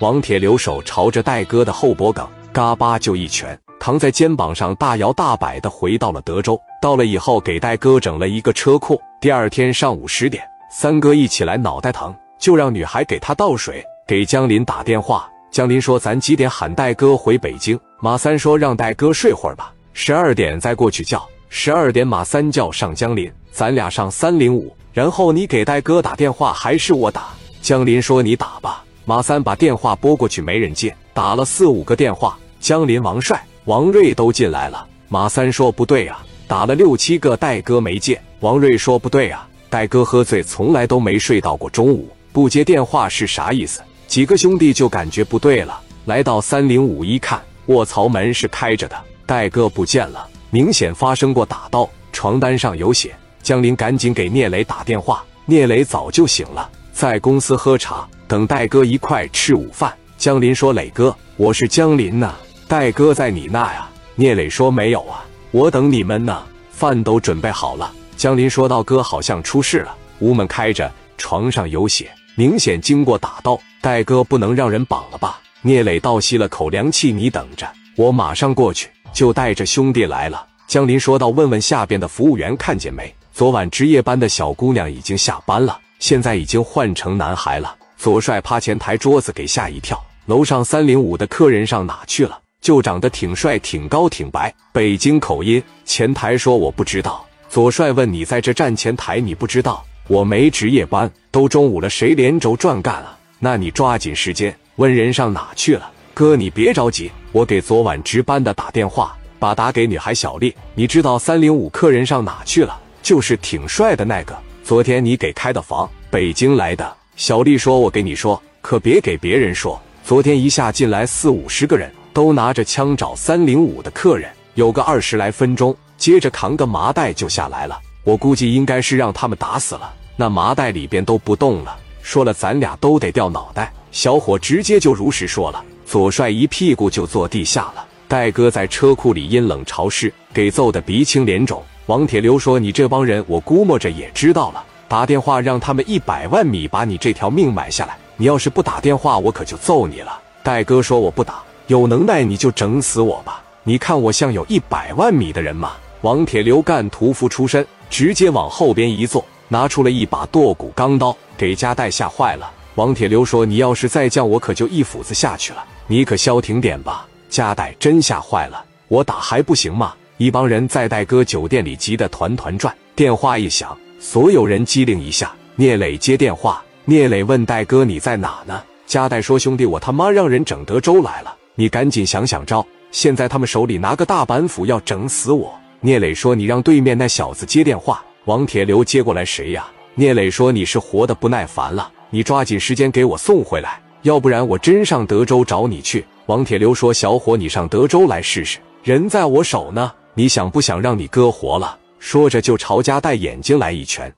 王铁留手朝着戴哥的后脖梗，嘎巴就一拳，扛在肩膀上，大摇大摆的回到了德州。到了以后，给戴哥整了一个车库。第二天上午十点，三哥一起来脑袋疼，就让女孩给他倒水，给江林打电话。江林说：“咱几点喊戴哥回北京？”马三说：“让戴哥睡会儿吧，十二点再过去叫。”十二点，马三叫上江林，咱俩上三零五，然后你给戴哥打电话，还是我打？江林说：“你打吧。”马三把电话拨过去，没人接，打了四五个电话，江林、王帅、王瑞都进来了。马三说：“不对呀，打了六七个，戴哥没接。”王瑞说：“不对呀，戴哥喝醉，从来都没睡到过中午，不接电话是啥意思？”几个兄弟就感觉不对了，来到三零五一看，卧槽，门是开着的，戴哥不见了。明显发生过打斗，床单上有血。江林赶紧给聂磊打电话，聂磊早就醒了，在公司喝茶，等戴哥一块吃午饭。江林说：“磊哥，我是江林呐，戴哥在你那呀？”聂磊说：“没有啊，我等你们呢，饭都准备好了。”江林说道：“哥好像出事了，屋门开着，床上有血，明显经过打斗。戴哥不能让人绑了吧？”聂磊倒吸了口凉气：“你等着，我马上过去。”就带着兄弟来了。江林说道：“问问下边的服务员看见没？昨晚值夜班的小姑娘已经下班了，现在已经换成男孩了。”左帅趴前台桌子给吓一跳：“楼上三零五的客人上哪去了？就长得挺帅、挺高、挺白，北京口音。”前台说：“我不知道。”左帅问：“你在这站前台，你不知道？我没值夜班，都中午了，谁连轴转干啊？那你抓紧时间问人上哪去了。”哥，你别着急，我给昨晚值班的打电话，把打给女孩小丽。你知道三零五客人上哪去了？就是挺帅的那个，昨天你给开的房，北京来的。小丽说：“我给你说，可别给别人说。昨天一下进来四五十个人，都拿着枪找三零五的客人，有个二十来分钟，接着扛个麻袋就下来了。我估计应该是让他们打死了，那麻袋里边都不动了。说了，咱俩都得掉脑袋。小伙直接就如实说了。”左帅一屁股就坐地下了。戴哥在车库里阴冷潮湿，给揍得鼻青脸肿。王铁流说：“你这帮人，我估摸着也知道了。打电话让他们一百万米把你这条命买下来。你要是不打电话，我可就揍你了。”戴哥说：“我不打，有能耐你就整死我吧。你看我像有一百万米的人吗？”王铁流干屠夫出身，直接往后边一坐，拿出了一把剁骨钢刀，给加代吓坏了。王铁流说：“你要是再犟，我可就一斧子下去了。”你可消停点吧！加代真吓坏了，我打还不行吗？一帮人在戴哥酒店里急得团团转。电话一响，所有人机灵一下。聂磊接电话，聂磊问戴哥：“你在哪呢？”加代说：“兄弟，我他妈让人整德州来了，你赶紧想想招。现在他们手里拿个大板斧要整死我。”聂磊说：“你让对面那小子接电话。”王铁流接过来：“谁呀？”聂磊说：“你是活的不耐烦了，你抓紧时间给我送回来。”要不然我真上德州找你去。王铁流说：“小伙，你上德州来试试，人在我手呢。你想不想让你哥活了？”说着就朝加代眼睛来一拳。